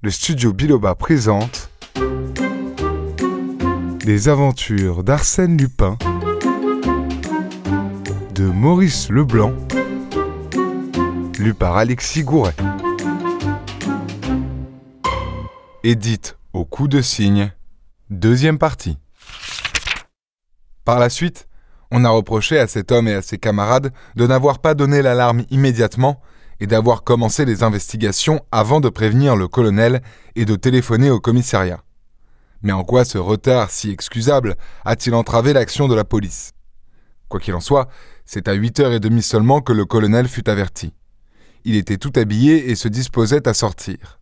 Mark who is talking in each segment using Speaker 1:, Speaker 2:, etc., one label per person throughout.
Speaker 1: le studio Biloba présente Les aventures d'Arsène Lupin de Maurice Leblanc, lu par Alexis Gouret. Édite au coup de cygne, deuxième partie. Par la suite, on a reproché à cet homme et à ses camarades de n'avoir pas donné l'alarme immédiatement et d'avoir commencé les investigations avant de prévenir le colonel et de téléphoner au commissariat. Mais en quoi ce retard si excusable a-t-il entravé l'action de la police? Quoi qu'il en soit, c'est à 8h30 seulement que le colonel fut averti. Il était tout habillé et se disposait à sortir.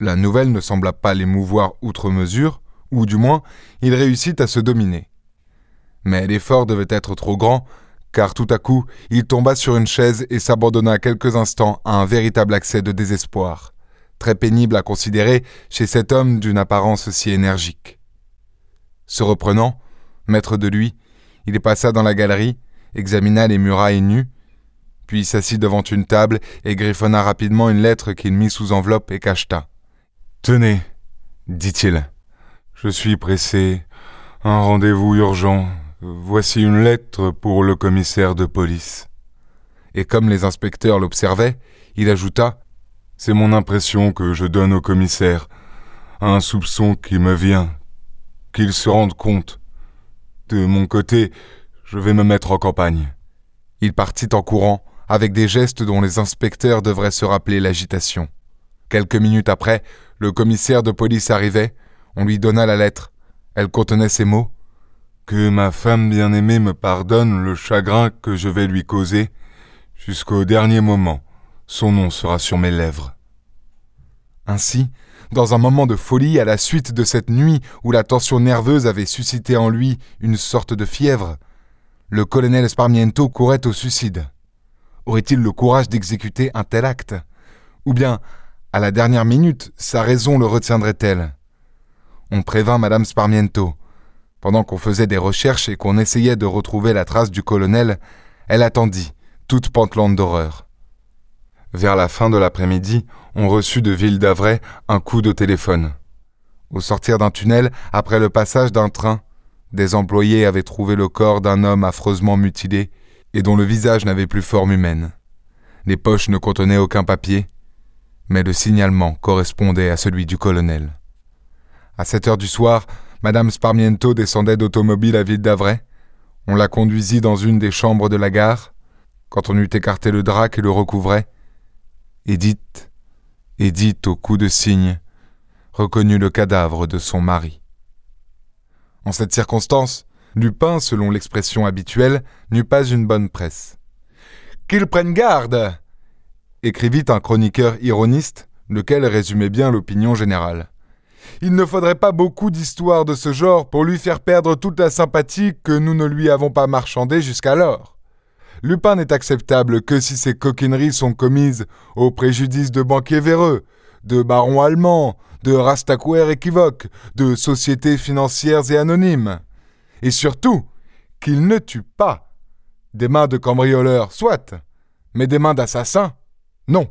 Speaker 1: La nouvelle ne sembla pas l'émouvoir outre mesure, ou du moins, il réussit à se dominer. Mais l'effort devait être trop grand car tout à coup il tomba sur une chaise et s'abandonna quelques instants à un véritable accès de désespoir, très pénible à considérer chez cet homme d'une apparence si énergique. Se reprenant, maître de lui, il passa dans la galerie, examina les murailles nues, puis s'assit devant une table et griffonna rapidement une lettre qu'il mit sous enveloppe et cacheta. Tenez, dit-il, je suis pressé. Un rendez-vous urgent Voici une lettre pour le commissaire de police. Et comme les inspecteurs l'observaient, il ajouta C'est mon impression que je donne au commissaire, un soupçon qui me vient, qu'il se rende compte. De mon côté, je vais me mettre en campagne. Il partit en courant, avec des gestes dont les inspecteurs devraient se rappeler l'agitation. Quelques minutes après, le commissaire de police arrivait, on lui donna la lettre. Elle contenait ces mots que ma femme bien-aimée me pardonne le chagrin que je vais lui causer, jusqu'au dernier moment, son nom sera sur mes lèvres. Ainsi, dans un moment de folie à la suite de cette nuit où la tension nerveuse avait suscité en lui une sorte de fièvre, le colonel Sparmiento courait au suicide. Aurait-il le courage d'exécuter un tel acte? Ou bien, à la dernière minute, sa raison le retiendrait-elle? On prévint Madame Sparmiento. Pendant qu'on faisait des recherches et qu'on essayait de retrouver la trace du colonel, elle attendit, toute pantelante d'horreur. Vers la fin de l'après-midi, on reçut de Ville d'Avray un coup de téléphone. Au sortir d'un tunnel, après le passage d'un train, des employés avaient trouvé le corps d'un homme affreusement mutilé et dont le visage n'avait plus forme humaine. Les poches ne contenaient aucun papier, mais le signalement correspondait à celui du colonel. À sept heures du soir, Madame Sparmiento descendait d'automobile à Ville d'Avray. On la conduisit dans une des chambres de la gare. Quand on eut écarté le drap qui le recouvrait, Edith, Edith au coup de cygne, reconnut le cadavre de son mari. En cette circonstance, Lupin, selon l'expression habituelle, n'eut pas une bonne presse. Qu'il prenne garde écrivit un chroniqueur ironiste, lequel résumait bien l'opinion générale. Il ne faudrait pas beaucoup d'histoires de ce genre pour lui faire perdre toute la sympathie que nous ne lui avons pas marchandée jusqu'alors. Lupin n'est acceptable que si ses coquineries sont commises au préjudice de banquiers véreux, de barons allemands, de rastacouers équivoques, de sociétés financières et anonymes. Et surtout, qu'il ne tue pas. Des mains de cambrioleurs, soit, mais des mains d'assassins, non.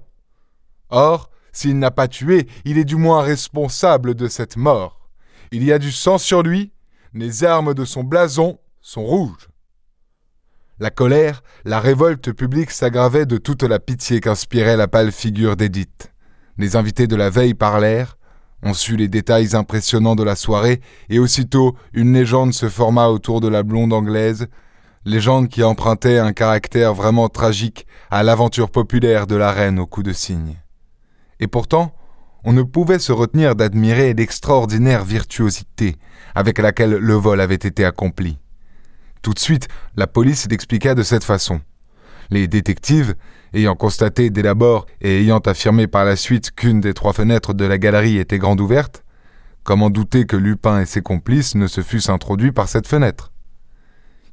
Speaker 1: Or, s'il n'a pas tué, il est du moins responsable de cette mort. Il y a du sang sur lui, les armes de son blason sont rouges. La colère, la révolte publique s'aggravait de toute la pitié qu'inspirait la pâle figure d'Édith. Les invités de la veille parlèrent, on sut les détails impressionnants de la soirée, et aussitôt une légende se forma autour de la blonde anglaise, légende qui empruntait un caractère vraiment tragique à l'aventure populaire de la reine au coup de cygne et pourtant, on ne pouvait se retenir d'admirer l'extraordinaire virtuosité avec laquelle le vol avait été accompli. Tout de suite, la police l'expliqua de cette façon. Les détectives, ayant constaté dès l'abord et ayant affirmé par la suite qu'une des trois fenêtres de la galerie était grande ouverte, comment douter que Lupin et ses complices ne se fussent introduits par cette fenêtre?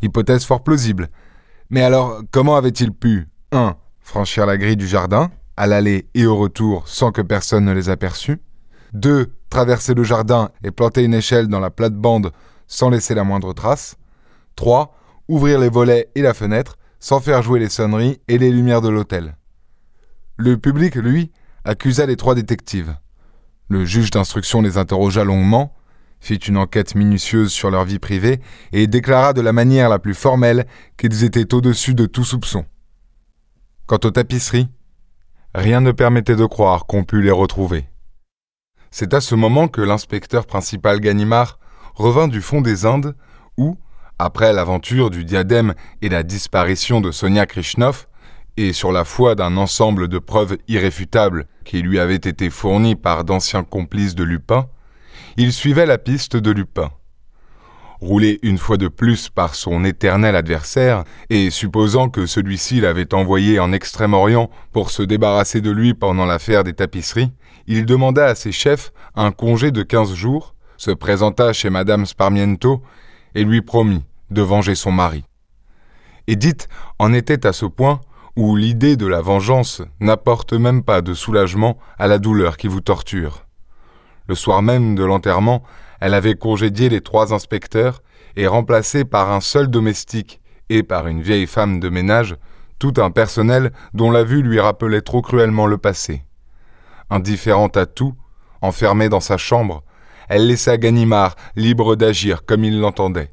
Speaker 1: Hypothèse fort plausible. Mais alors, comment avait-il pu 1. franchir la grille du jardin à l'aller et au retour sans que personne ne les aperçût. 2. Traverser le jardin et planter une échelle dans la plate-bande sans laisser la moindre trace. 3. Ouvrir les volets et la fenêtre sans faire jouer les sonneries et les lumières de l'hôtel. Le public, lui, accusa les trois détectives. Le juge d'instruction les interrogea longuement, fit une enquête minutieuse sur leur vie privée et déclara de la manière la plus formelle qu'ils étaient au-dessus de tout soupçon. Quant aux tapisseries, rien ne permettait de croire qu'on pût les retrouver. C'est à ce moment que l'inspecteur principal Ganimard revint du fond des Indes où, après l'aventure du diadème et la disparition de Sonia Krishnov, et sur la foi d'un ensemble de preuves irréfutables qui lui avaient été fournies par d'anciens complices de Lupin, il suivait la piste de Lupin. Roulé une fois de plus par son éternel adversaire, et supposant que celui-ci l'avait envoyé en Extrême-Orient pour se débarrasser de lui pendant l'affaire des tapisseries, il demanda à ses chefs un congé de quinze jours, se présenta chez madame Sparmiento et lui promit de venger son mari. Edith en était à ce point où l'idée de la vengeance n'apporte même pas de soulagement à la douleur qui vous torture. Le soir même de l'enterrement, elle avait congédié les trois inspecteurs et remplacé par un seul domestique et par une vieille femme de ménage tout un personnel dont la vue lui rappelait trop cruellement le passé. Indifférente à tout, enfermée dans sa chambre, elle laissa Ganimard libre d'agir comme il l'entendait.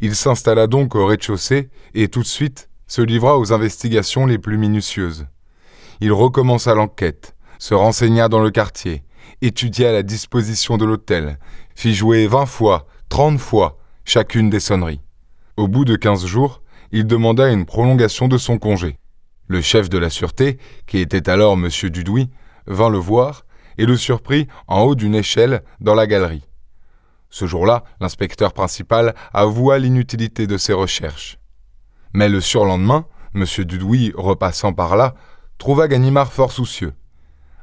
Speaker 1: Il s'installa donc au rez-de-chaussée et tout de suite se livra aux investigations les plus minutieuses. Il recommença l'enquête, se renseigna dans le quartier, étudia la disposition de l'hôtel, fit jouer vingt fois, trente fois chacune des sonneries. Au bout de quinze jours, il demanda une prolongation de son congé. Le chef de la sûreté, qui était alors M. Dudouis, vint le voir et le surprit en haut d'une échelle dans la galerie. Ce jour-là, l'inspecteur principal avoua l'inutilité de ses recherches. Mais le surlendemain, M. Dudouis, repassant par là, trouva Ganimard fort soucieux.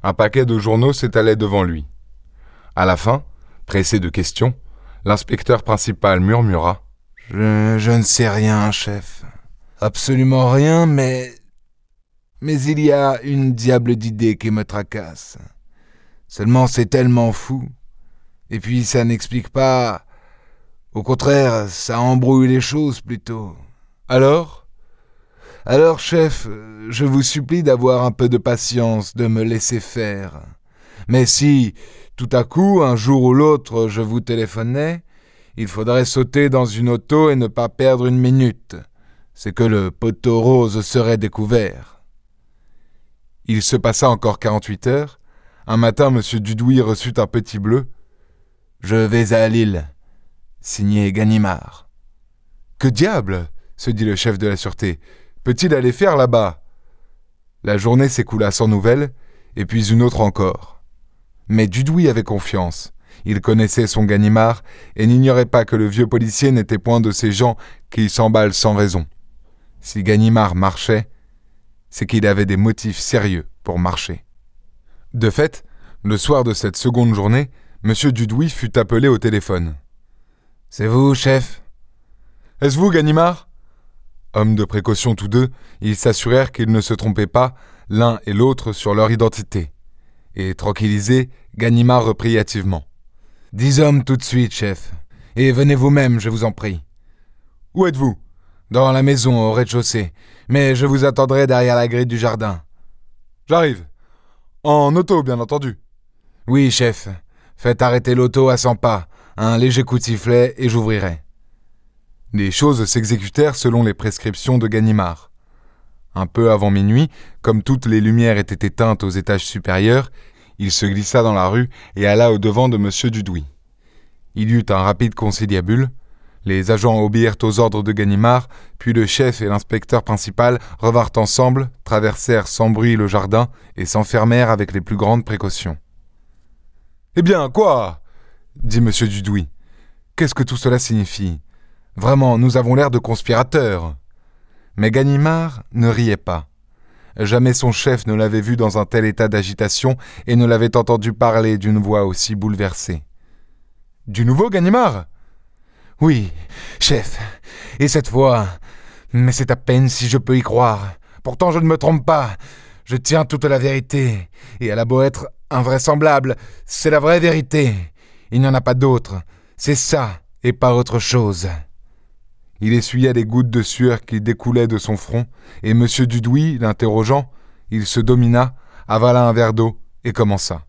Speaker 1: Un paquet de journaux s'étalait devant lui. À la fin, pressé de questions, l'inspecteur principal murmura
Speaker 2: je, je ne sais rien, chef. Absolument rien, mais. Mais il y a une diable d'idée qui me tracasse. Seulement c'est tellement fou. Et puis ça n'explique pas. Au contraire, ça embrouille les choses plutôt.
Speaker 1: Alors?
Speaker 2: Alors, chef, je vous supplie d'avoir un peu de patience, de me laisser faire. Mais si, tout à coup, un jour ou l'autre, je vous téléphonais, il faudrait sauter dans une auto et ne pas perdre une minute. C'est que le poteau rose serait découvert.
Speaker 1: Il se passa encore quarante-huit heures. Un matin, M. Dudouis reçut un petit bleu.
Speaker 2: Je vais à Lille. Signé Ganimard.
Speaker 1: Que diable se dit le chef de la sûreté. Peut-il aller faire là-bas? La journée s'écoula sans nouvelles, et puis une autre encore. Mais Dudouis avait confiance. Il connaissait son Ganimard et n'ignorait pas que le vieux policier n'était point de ces gens qui s'emballent sans raison. Si Ganimard marchait, c'est qu'il avait des motifs sérieux pour marcher. De fait, le soir de cette seconde journée, M. Dudouis fut appelé au téléphone.
Speaker 2: C'est vous, chef
Speaker 1: Est-ce vous, Ganimard? Hommes de précaution tous deux, ils s'assurèrent qu'ils ne se trompaient pas, l'un et l'autre, sur leur identité. Et tranquillisé, Ganimard reprit hâtivement.
Speaker 2: Dix hommes tout de suite, chef. Et venez vous-même, je vous en prie.
Speaker 1: Où êtes-vous?
Speaker 2: Dans la maison, au rez-de-chaussée. Mais je vous attendrai derrière la grille du jardin.
Speaker 1: J'arrive. En auto, bien entendu.
Speaker 2: Oui, chef. Faites arrêter l'auto à cent pas. Un léger coup de sifflet et j'ouvrirai.
Speaker 1: Les choses s'exécutèrent selon les prescriptions de Ganimard. Un peu avant minuit, comme toutes les lumières étaient éteintes aux étages supérieurs, il se glissa dans la rue et alla au-devant de M. Dudouis. Il y eut un rapide conciliabule. Les agents obéirent aux ordres de Ganimard, puis le chef et l'inspecteur principal revinrent ensemble, traversèrent sans bruit le jardin et s'enfermèrent avec les plus grandes précautions. Eh bien, quoi dit M. Dudouis. Qu'est-ce que tout cela signifie? Vraiment, nous avons l'air de conspirateurs. Mais Ganimard ne riait pas. Jamais son chef ne l'avait vu dans un tel état d'agitation et ne l'avait entendu parler d'une voix aussi bouleversée. Du nouveau Ganimard?
Speaker 2: Oui, chef. Et cette fois. Mais c'est à peine si je peux y croire. Pourtant je ne me trompe pas. Je tiens toute la vérité. Et elle a beau être invraisemblable, c'est la vraie vérité. Il n'y en a pas d'autre. C'est ça, et pas autre chose.
Speaker 1: Il essuya les gouttes de sueur qui découlaient de son front, et M. Dudouis, l'interrogeant, il se domina, avala un verre d'eau et commença.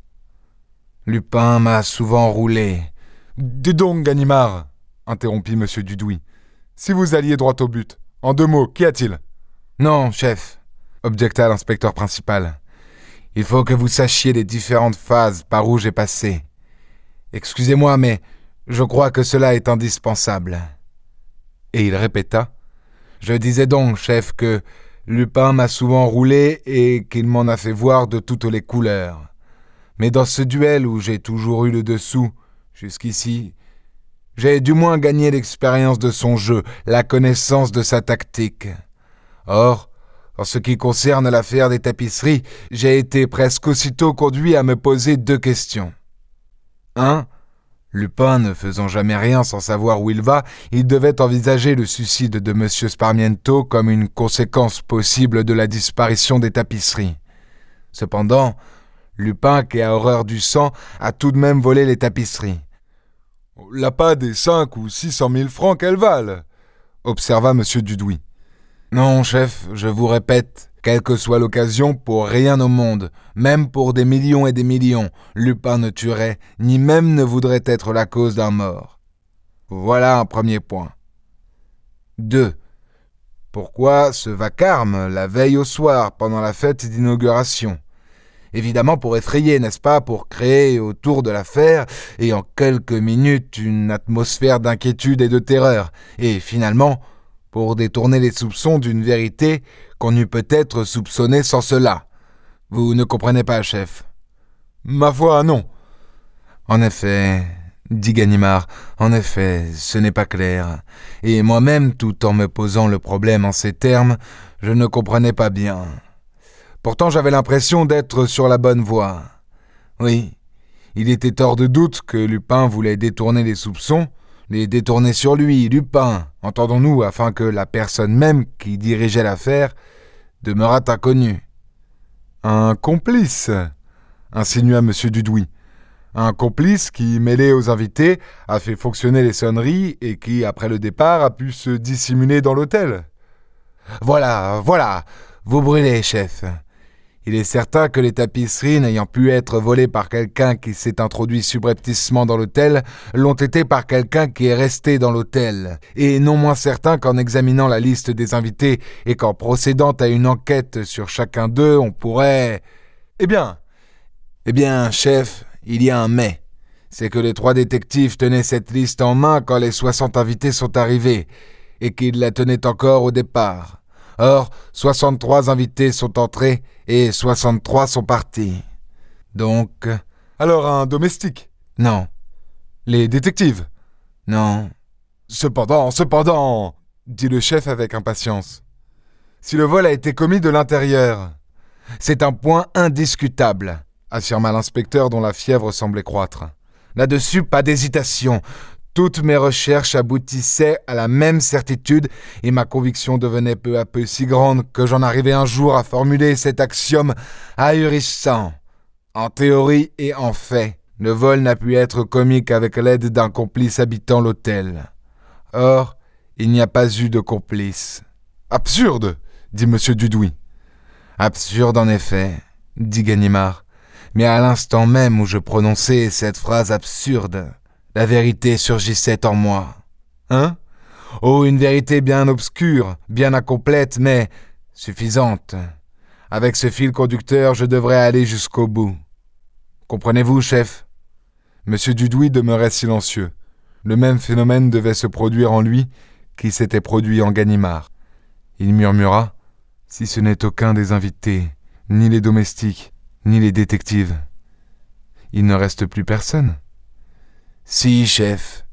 Speaker 2: Lupin m'a souvent roulé.
Speaker 1: Dis donc, Ganimard, interrompit M. Dudouis. Si vous alliez droit au but, en deux mots, qu'y a-t-il?
Speaker 2: Non, chef, objecta l'inspecteur principal. Il faut que vous sachiez les différentes phases par où j'ai passé. Excusez-moi, mais je crois que cela est indispensable.
Speaker 1: Et il répéta
Speaker 2: Je disais donc, chef, que Lupin m'a souvent roulé et qu'il m'en a fait voir de toutes les couleurs. Mais dans ce duel où j'ai toujours eu le dessous, jusqu'ici, j'ai du moins gagné l'expérience de son jeu, la connaissance de sa tactique. Or, en ce qui concerne l'affaire des tapisseries, j'ai été presque aussitôt conduit à me poser deux questions. 1. Lupin ne faisant jamais rien sans savoir où il va, il devait envisager le suicide de M. Sparmiento comme une conséquence possible de la disparition des tapisseries. Cependant, Lupin, qui a horreur du sang, a tout de même volé les tapisseries.
Speaker 1: La pas des cinq ou six cent mille francs qu'elles valent, observa M. Dudouis.
Speaker 2: Non, chef, je vous répète, quelle que soit l'occasion, pour rien au monde, même pour des millions et des millions, Lupin ne tuerait, ni même ne voudrait être la cause d'un mort. Voilà un premier point. 2. Pourquoi ce vacarme la veille au soir, pendant la fête d'inauguration? Évidemment pour effrayer, n'est-ce pas, pour créer autour de l'affaire, et en quelques minutes, une atmosphère d'inquiétude et de terreur, et finalement, pour détourner les soupçons d'une vérité eût peut-être soupçonnée sans cela. Vous ne comprenez pas, chef
Speaker 1: Ma foi, non.
Speaker 2: En effet, dit Ganimard, en effet, ce n'est pas clair. Et moi-même, tout en me posant le problème en ces termes, je ne comprenais pas bien. Pourtant j'avais l'impression d'être sur la bonne voie. Oui, il était hors de doute que Lupin voulait détourner les soupçons, les détourner sur lui, Lupin, entendons-nous, afin que la personne même qui dirigeait l'affaire demeurât inconnue.
Speaker 1: Un complice, insinua M. Dudouis. Un complice qui, mêlé aux invités, a fait fonctionner les sonneries et qui, après le départ, a pu se dissimuler dans l'hôtel.
Speaker 2: Voilà, voilà, vous brûlez, chef. Il est certain que les tapisseries, n'ayant pu être volées par quelqu'un qui s'est introduit subrepticement dans l'hôtel, l'ont été par quelqu'un qui est resté dans l'hôtel, et non moins certain qu'en examinant la liste des invités et qu'en procédant à une enquête sur chacun d'eux, on pourrait...
Speaker 1: Eh bien
Speaker 2: Eh bien, chef, il y a un mais. C'est que les trois détectives tenaient cette liste en main quand les soixante invités sont arrivés, et qu'ils la tenaient encore au départ. Or, 63 invités sont entrés et 63 sont partis. Donc.
Speaker 1: Alors un domestique?
Speaker 2: Non.
Speaker 1: Les détectives?
Speaker 2: Non.
Speaker 1: Cependant, cependant, dit le chef avec impatience. Si le vol a été commis de l'intérieur.
Speaker 2: C'est un point indiscutable,
Speaker 1: affirma l'inspecteur dont la fièvre semblait croître.
Speaker 2: Là-dessus, pas d'hésitation. Toutes mes recherches aboutissaient à la même certitude, et ma conviction devenait peu à peu si grande que j'en arrivais un jour à formuler cet axiome ahurissant. En théorie et en fait, le vol n'a pu être commis qu'avec l'aide d'un complice habitant l'hôtel. Or, il n'y a pas eu de complice.
Speaker 1: Absurde, dit M. Dudouis.
Speaker 2: Absurde en effet, dit Ganimard. Mais à l'instant même où je prononçais cette phrase absurde, la vérité surgissait en moi.
Speaker 1: Hein?
Speaker 2: Oh, une vérité bien obscure, bien incomplète, mais suffisante. Avec ce fil conducteur, je devrais aller jusqu'au bout. Comprenez-vous, chef?
Speaker 1: Monsieur Dudouis demeurait silencieux. Le même phénomène devait se produire en lui qui s'était produit en Ganimard. Il murmura Si ce n'est aucun des invités, ni les domestiques, ni les détectives, il ne reste plus personne.
Speaker 2: Si, chef.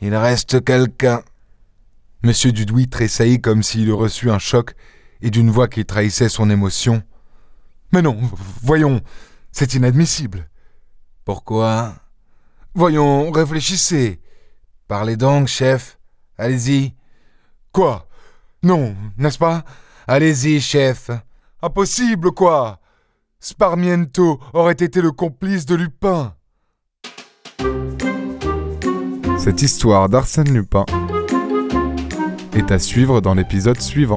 Speaker 2: Il reste quelqu'un.
Speaker 1: Monsieur Dudouis tressaillit comme s'il eût reçu un choc et d'une voix qui trahissait son émotion. Mais non, voyons, c'est inadmissible.
Speaker 2: Pourquoi?
Speaker 1: Voyons, réfléchissez.
Speaker 2: Parlez donc, chef. Allez-y.
Speaker 1: Quoi? Non, n'est-ce pas?
Speaker 2: Allez-y, chef.
Speaker 1: Impossible, quoi? Sparmiento aurait été le complice de Lupin. Cette histoire d'Arsène Lupin est à suivre dans l'épisode suivant.